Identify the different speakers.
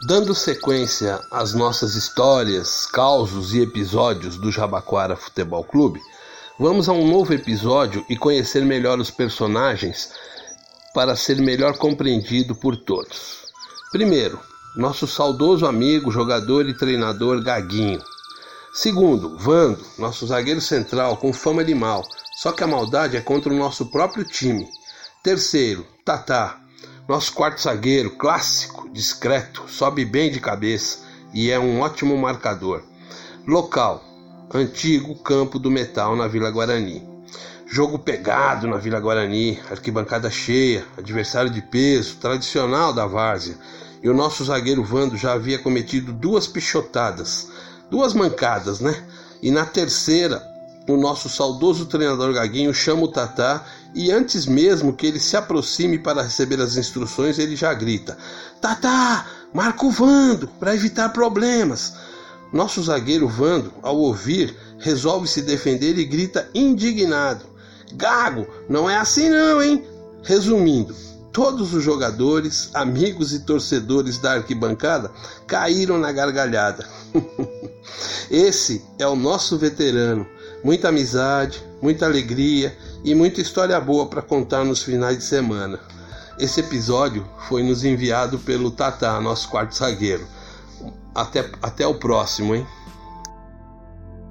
Speaker 1: Dando sequência às nossas histórias, causos e episódios do Jabaquara Futebol Clube, vamos a um novo episódio e conhecer melhor os personagens para ser melhor compreendido por todos. Primeiro, nosso saudoso amigo, jogador e treinador Gaguinho. Segundo, Vando, nosso zagueiro central com fama de mal, só que a maldade é contra o nosso próprio time. Terceiro, Tatá, nosso quarto zagueiro, clássico, discreto, sobe bem de cabeça e é um ótimo marcador. Local: antigo campo do metal na Vila Guarani. Jogo pegado na Vila Guarani, arquibancada cheia, adversário de peso, tradicional da várzea. E o nosso zagueiro Vando já havia cometido duas pichotadas, duas mancadas, né? E na terceira, o nosso saudoso treinador Gaguinho chama o Tatá e antes mesmo que ele se aproxime para receber as instruções, ele já grita: Tatá, marca o Vando para evitar problemas. Nosso zagueiro Vando, ao ouvir, resolve se defender e grita indignado: Gago, não é assim não, hein? Resumindo, todos os jogadores, amigos e torcedores da arquibancada caíram na gargalhada. Esse é o nosso veterano muita amizade, muita alegria e muita história boa para contar nos finais de semana. Esse episódio foi nos enviado pelo Tata, nosso quarto zagueiro. Até, até o próximo, hein?